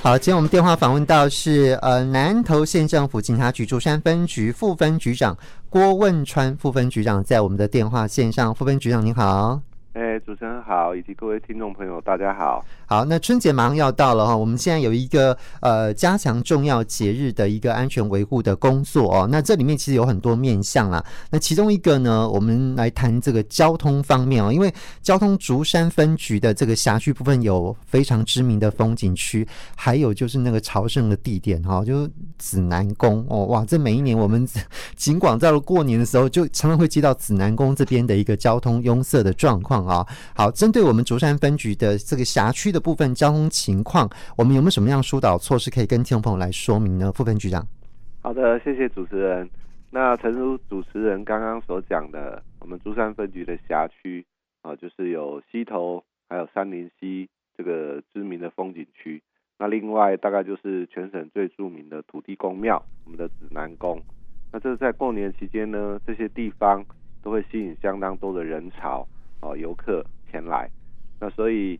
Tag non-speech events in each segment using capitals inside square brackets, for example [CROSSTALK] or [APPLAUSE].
好，今天我们电话访问到是呃南投县政府警察局竹山分局副分局长郭汶川副分局长，在我们的电话线上，副分局长您好。哎，主持人好，以及各位听众朋友，大家好。好，那春节马上要到了哈，我们现在有一个呃加强重要节日的一个安全维护的工作哦。那这里面其实有很多面向啦。那其中一个呢，我们来谈这个交通方面哦，因为交通竹山分局的这个辖区部分有非常知名的风景区，还有就是那个朝圣的地点哈，就是紫南宫哦。哇，这每一年我们 [LAUGHS] 尽管到了过年的时候，就常常会接到紫南宫这边的一个交通拥塞的状况。啊，好，针对我们竹山分局的这个辖区的部分交通情况，我们有没有什么样疏导措施可以跟听众朋友来说明呢？副分局长，好的，谢谢主持人。那诚如主持人刚刚所讲的，我们竹山分局的辖区啊，就是有溪头，还有三林溪这个知名的风景区。那另外大概就是全省最著名的土地公庙，我们的紫南宫。那这在过年期间呢，这些地方都会吸引相当多的人潮。哦，游客前来，那所以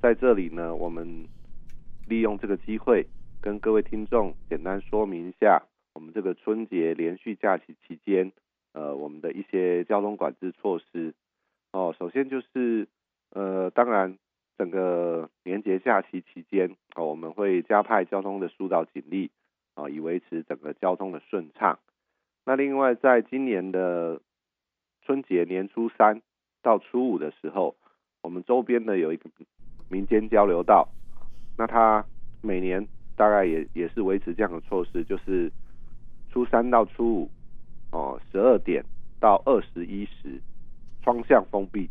在这里呢，我们利用这个机会跟各位听众简单说明一下，我们这个春节连续假期期间，呃，我们的一些交通管制措施。哦，首先就是，呃，当然整个年节假期期间，哦，我们会加派交通的疏导警力，啊，以维持整个交通的顺畅。那另外，在今年的春节年初三。到初五的时候，我们周边呢有一个民间交流道，那它每年大概也也是维持这样的措施，就是初三到初五，哦，十二点到二十一时，双向封闭，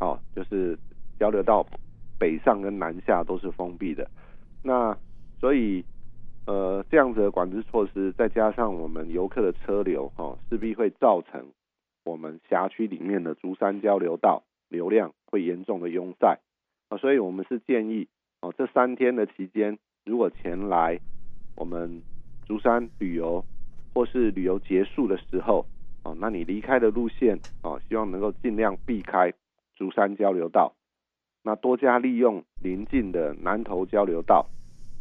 哦，就是交流道北上跟南下都是封闭的。那所以呃这样子的管制措施，再加上我们游客的车流，哦，势必会造成。我们辖区里面的竹山交流道流量会严重的拥塞啊，所以我们是建议哦，这三天的期间，如果前来我们竹山旅游或是旅游结束的时候哦，那你离开的路线哦，希望能够尽量避开竹山交流道，那多加利用邻近的南投交流道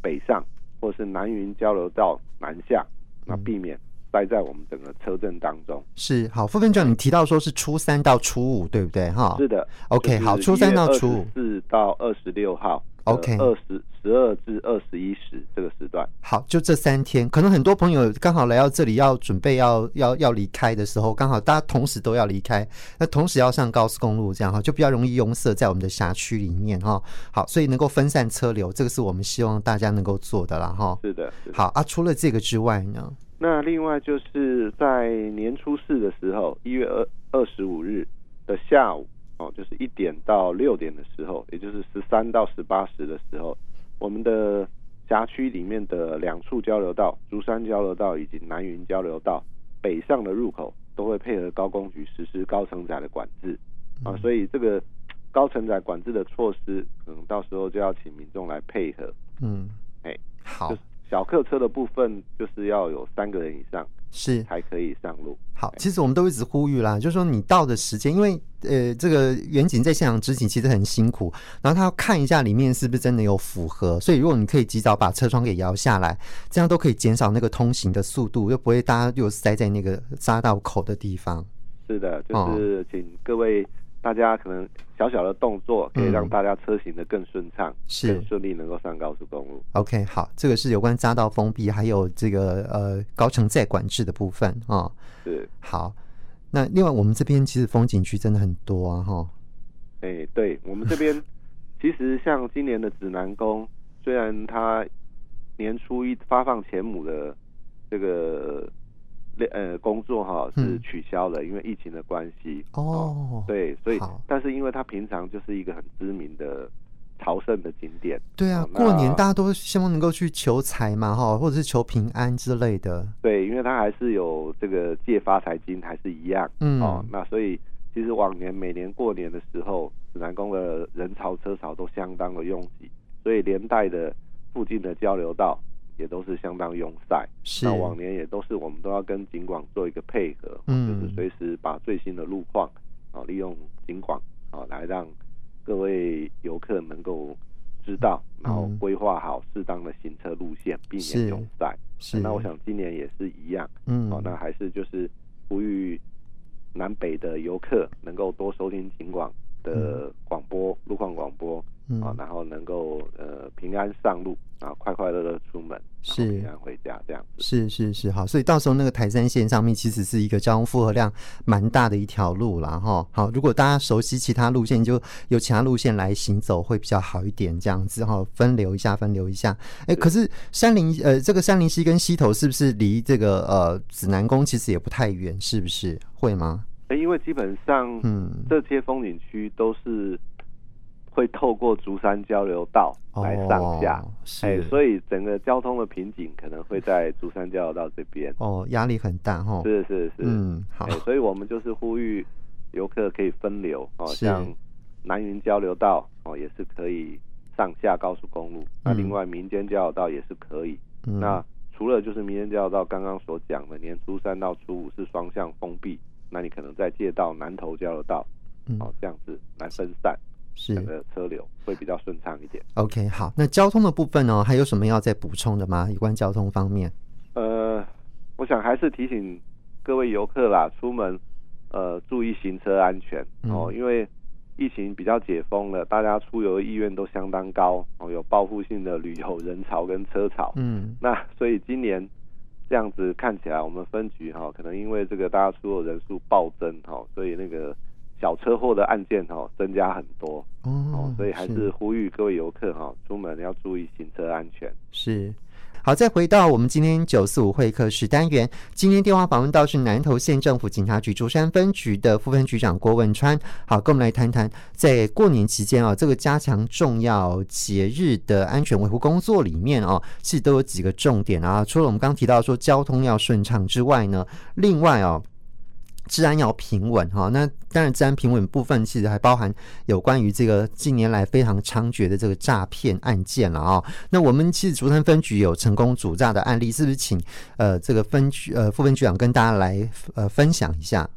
北上，或是南云交流道南下，那避免。待在我们整个车阵当中是好，副分局长，你提到说是初三到初五，对不对？哈，是的。OK，好，初三到初五，四到二十六号，OK，二十十二至二十一时这个时段。好，就这三天，可能很多朋友刚好来到这里要准备要要要离开的时候，刚好大家同时都要离开，那同时要上高速公路，这样哈，就比较容易拥塞在我们的辖区里面哈。好，所以能够分散车流，这个是我们希望大家能够做的啦哈。是的。好啊，除了这个之外呢？那另外就是在年初四的时候，一月二二十五日的下午哦，就是一点到六点的时候，也就是十三到十八时的时候，我们的辖区里面的两处交流道，竹山交流道以及南云交流道北上的入口，都会配合高工局实施高承载的管制啊，所以这个高承载管制的措施，可能到时候就要请民众来配合。嗯，哎，好。小客车的部分就是要有三个人以上是才可以上路。好，其实我们都一直呼吁啦，就是说你到的时间，因为呃，这个远景在现场执勤其实很辛苦，然后他要看一下里面是不是真的有符合，所以如果你可以及早把车窗给摇下来，这样都可以减少那个通行的速度，又不会大家又塞在那个匝道口的地方。是的，就是请各位。大家可能小小的动作可以让大家车行的更顺畅，嗯，是更顺利能够上高速公路。OK，好，这个是有关匝道封闭还有这个呃高承载管制的部分啊，哦。是，好，那另外我们这边其实风景区真的很多啊，哈。哎，对我们这边 [LAUGHS] 其实像今年的指南宫，虽然它年初一发放钱母的这个。呃，工作哈是取消了，嗯，因为疫情的关系。哦，对，所以，但是因为它平常就是一个很知名的朝圣的景点。对啊，过年大家都希望能够去求财嘛，哈，或者是求平安之类的。对，因为它还是有这个借发财金，还是一样。嗯，哦，那所以其实往年每年过年的时候，指南宫的人潮车潮都相当的拥挤，所以连带的附近的交流道。也都是相当拥塞，那往年也都是我们都要跟警广做一个配合，嗯，就是随时把最新的路况啊，利用警广啊来让各位游客能够知道，然后规划好适当的行车路线，避免拥塞。是，那我想今年也是一样。嗯，哦，那还是就是呼吁南北的游客能够多收听警广的广播，路况广播。啊，然后能够呃平安上路，然后快快乐乐出门，是平安回家这样子。是是是，好，所以到时候那个台山线上面其实是一个交通负荷量蛮大的一条路了哈。好，如果大家熟悉其他路线，就由其他路线来行走会比较好一点，这样子哈，分流一下，分流一下。哎，可是山林呃这个山林溪跟溪头是不是离这个呃指南宫其实也不太远，是不是？会吗？因为基本上嗯这些风景区都是。会透过竹山交流道来上下，哎、所以整个交通的瓶颈可能会在竹山交流道这边。哦，压力很大哈。是是是，嗯，好、欸，所以我们就是呼吁游客可以分流哦，像南云交流道哦也是可以上下高速公路，那、嗯、另外民间交流道也是可以。嗯、那除了就是民间交流道刚刚所讲的，年初三到初五是双向封闭，那你可能再借到南投交流道，嗯哦，这样子来分散。是的车流会比较顺畅一点。OK，好，那交通的部分呢，还有什么要再补充的吗？有关交通方面？呃，我想还是提醒各位游客啦，出门呃注意行车安全哦，嗯、因为疫情比较解封了，大家出游意愿都相当高哦，有报复性的旅游人潮跟车潮。嗯，那所以今年这样子看起来，我们分局哈、哦，可能因为这个大家出游人数暴增哈、哦，所以那个。小车祸的案件哈增加很多哦，所以还是呼吁各位游客哈出门要注意行车安全。是，好，再回到我们今天九四五会客室单元，今天电话访问到是南投县政府警察局竹山分局的副分局长郭文川。好，跟我们来谈谈在过年期间啊，这个加强重要节日的安全维护工作里面哦，其实都有几个重点啊。除了我们刚刚提到说交通要顺畅之外呢，另外哦。治安要平稳哈，那当然治安平稳部分其实还包含有关于这个近年来非常猖獗的这个诈骗案件了啊。那我们其实竹山分局有成功主诈的案例，是不是请呃这个分局呃副分局长跟大家来呃分享一下？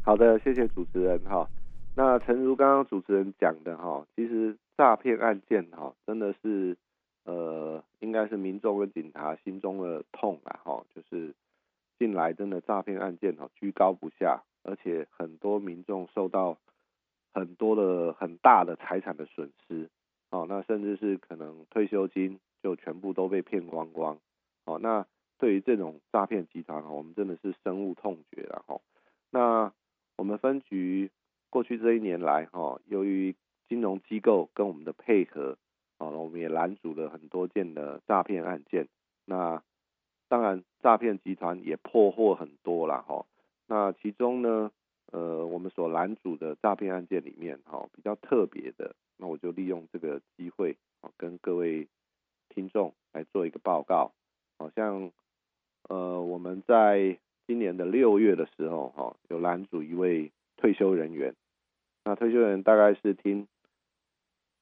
好的，谢谢主持人哈。那诚如刚刚主持人讲的哈，其实诈骗案件哈真的是呃应该是民众跟警察心中的痛啊哈，就是。近来真的诈骗案件哦居高不下，而且很多民众受到很多的很大的财产的损失哦，那甚至是可能退休金就全部都被骗光光哦。那对于这种诈骗集团哦，我们真的是深恶痛绝了哈。那我们分局过去这一年来哈，由于金融机构跟我们的配合哦，我们也拦阻了很多件的诈骗案件。那当然，诈骗集团也破获很多了哈。那其中呢，呃，我们所拦阻的诈骗案件里面哈，比较特别的，那我就利用这个机会啊，跟各位听众来做一个报告。好像呃，我们在今年的六月的时候哈，有拦阻一位退休人员。那退休人员大概是听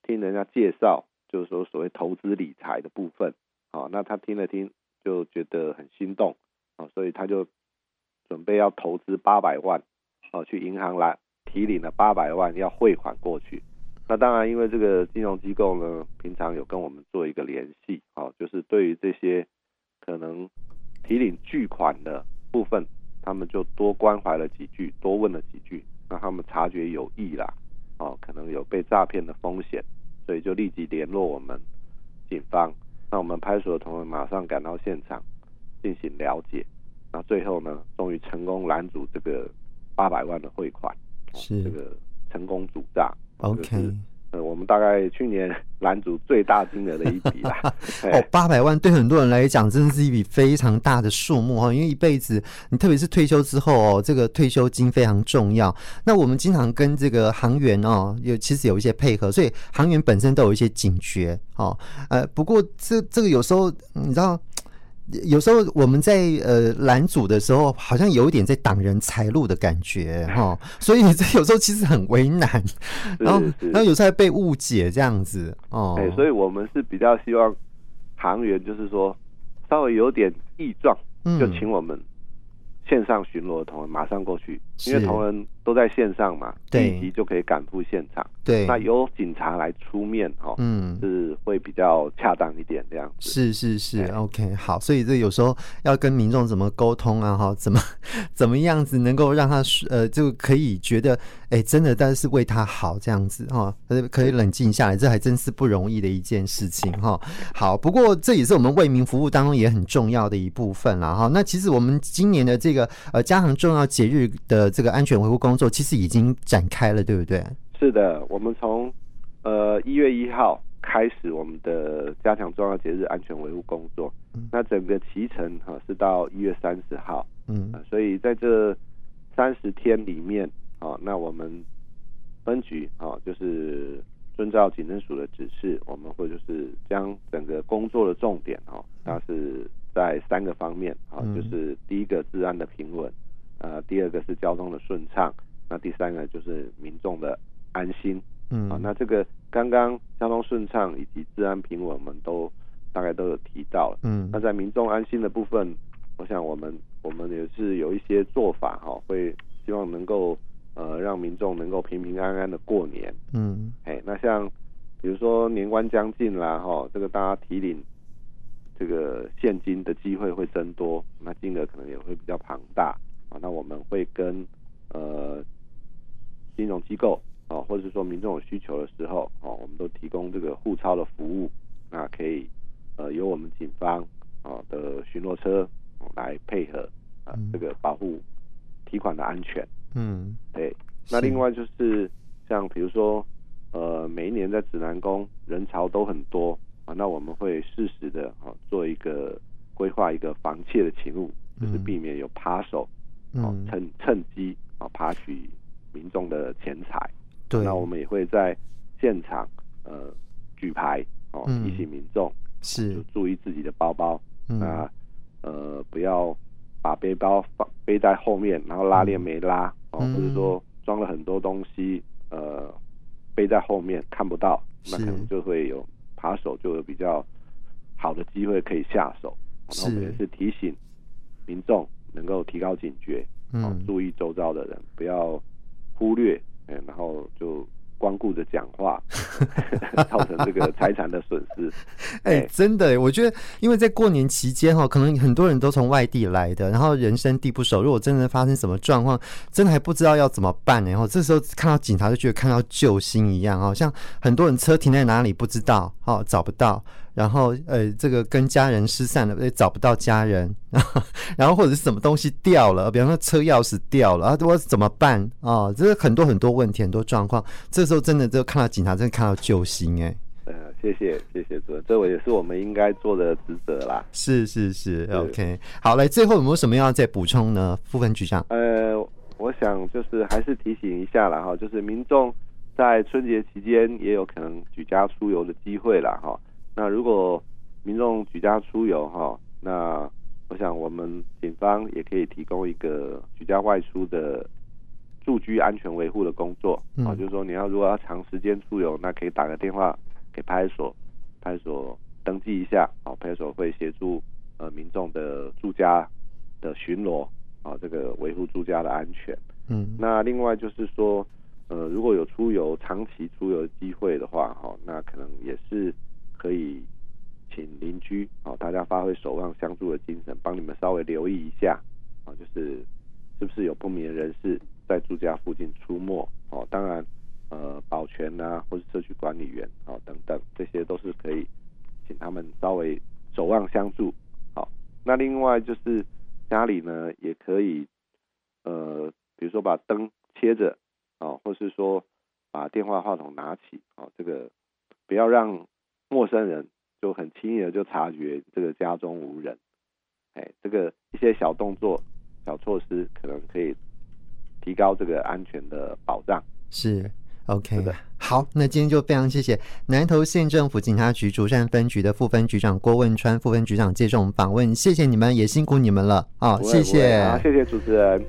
听人家介绍，就是说所谓投资理财的部分。好，那他听了听。觉得很心动啊，所以他就准备要投资八百万，哦，去银行来提领了八百万要汇款过去。那当然，因为这个金融机构呢，平常有跟我们做一个联系，哦，就是对于这些可能提领巨款的部分，他们就多关怀了几句，多问了几句，让他们察觉有异啦，哦，可能有被诈骗的风险，所以就立即联络我们警方。那我们派出所的同仁马上赶到现场进行了解，那最后呢，终于成功拦阻这个八百万的汇款，是这个成功阻诈。OK，呃，我们大概去年 [LAUGHS] 拦阻最大金额的一笔啦。[LAUGHS] 哦，八百万对很多人来讲，真的是一笔非常大的数目哈，因为一辈子，你特别是退休之后哦，这个退休金非常重要。那我们经常跟这个行员哦，有其实有一些配合，所以行员本身都有一些警觉。哦，呃，不过这这个有时候你知道，有时候我们在呃拦阻的时候，好像有一点在挡人财路的感觉哈、哦，[LAUGHS] 所以这有时候其实很为难，然后然后有时候还被误解这样子哦。欸，所以我们是比较希望行员就是说稍微有点异状，就请我们线上巡逻的同仁马上过去因为同仁都在线上嘛，立即就可以赶赴现场。对，那由警察来出面哦，嗯，是会比较恰当一点这样子。是是是，OK，好，所以这有时候要跟民众怎么沟通啊？哈，怎么怎么样子能够让他呃就可以觉得哎、欸，真的但是为他好这样子哈，可以冷静下来，这还真是不容易的一件事情哈。好，不过这也是我们为民服务当中也很重要的一部分了哈。那其实我们今年的这个呃加强重要节日的这个安全维护工作，其实已经展开了，对不对？是的，我们从呃一月一号开始我们的加强重要节日安全维护工作，嗯、那整个期程哈是到一月三十号，嗯、呃，所以在这三十天里面，啊，那我们分局啊就是遵照警政署的指示，我们会就是将整个工作的重点哈，那是在三个方面啊，就是第一个治安的平稳，呃，第二个是交通的顺畅，那第三个就是民众的。安心，嗯，啊，那这个刚刚交通顺畅以及治安平稳，我们都大概都有提到了，嗯，那在民众安心的部分，我想我们我们也是有一些做法哈，会希望能够呃让民众能够平平安安的过年，嗯，哎，那像比如说年关将近啦，哈，这个大家提领这个现金的机会会增多，那金额可能也会比较庞大啊，那我们会跟呃金融机构。啊，或者是说民众有需求的时候，啊，我们都提供这个护钞的服务，那可以呃由我们警方啊的巡逻车来配合啊这个保护提款的安全。嗯，对。那另外就是像比如说呃每一年在指南宫人潮都很多啊，那我们会适时的啊做一个规划一个防窃的勤务，就是避免有扒手啊趁趁机啊爬取民众的钱财。对，那我们也会在现场呃举牌哦，提醒民众是。注意自己的包包，嗯、那呃不要把背包放背在后面，然后拉链没拉哦，嗯、或者说装了很多东西呃背在后面看不到，那可能就会有扒手就有比较好的机会可以下手。那我们也是提醒民众能够提高警觉，哦、嗯，注意周遭的人，不要忽略。然后就光顾着讲话，[LAUGHS] [LAUGHS] 造成这个财产的损失。[LAUGHS] 哎、欸，真的，我觉得，因为在过年期间哈，可能很多人都从外地来的，然后人生地不熟，如果真的发生什么状况，真的还不知道要怎么办。然后这时候看到警察，就觉得看到救星一样，好像很多人车停在哪里不知道，哦，找不到。然后，呃，这个跟家人失散了，也找不到家人，[LAUGHS] 然后或者是什么东西掉了，比方说车钥匙掉了，啊，我怎么办啊？这是很多很多问题，很多状况。这时候真的就看到警察，真的看到救星哎。呃，谢谢谢谢主任，这我也是我们应该做的职责啦。是是是，是，OK。好，来，最后有没有什么要再补充呢？副分局长。呃，我想就是还是提醒一下了哈，就是民众在春节期间也有可能举家出游的机会了哈。那如果民众举家出游哈，那我想我们警方也可以提供一个举家外出的住居安全维护的工作啊，就是说你要如果要长时间出游，那可以打个电话给派出所，派出所登记一下啊，派出所会协助呃民众的住家的巡逻啊，这个维护住家的安全。嗯，那另外就是说呃如果有出游长期出游的机会的话哈，那可能也是。可以请邻居啊，大家发挥守望相助的精神，帮你们稍微留意一下啊，就是是不是有不明人士在住家附近出没哦？当然，呃，保全啊，或是社区管理员啊等等，这些都是可以请他们稍微守望相助。好，那另外就是家里呢，也可以呃，比如说把灯切着啊，或是说把电话话筒拿起啊，这个不要让。陌生人就很轻易的就察觉这个家中无人，哎，这个一些小动作、小措施，可能可以提高这个安全的保障。是，OK。好，那今天就非常谢谢南投县政府警察局竹山分局的副分局长郭汶川副分局长接受我们访问，谢谢你们，也辛苦你们了啊！谢谢，好，谢谢主持人。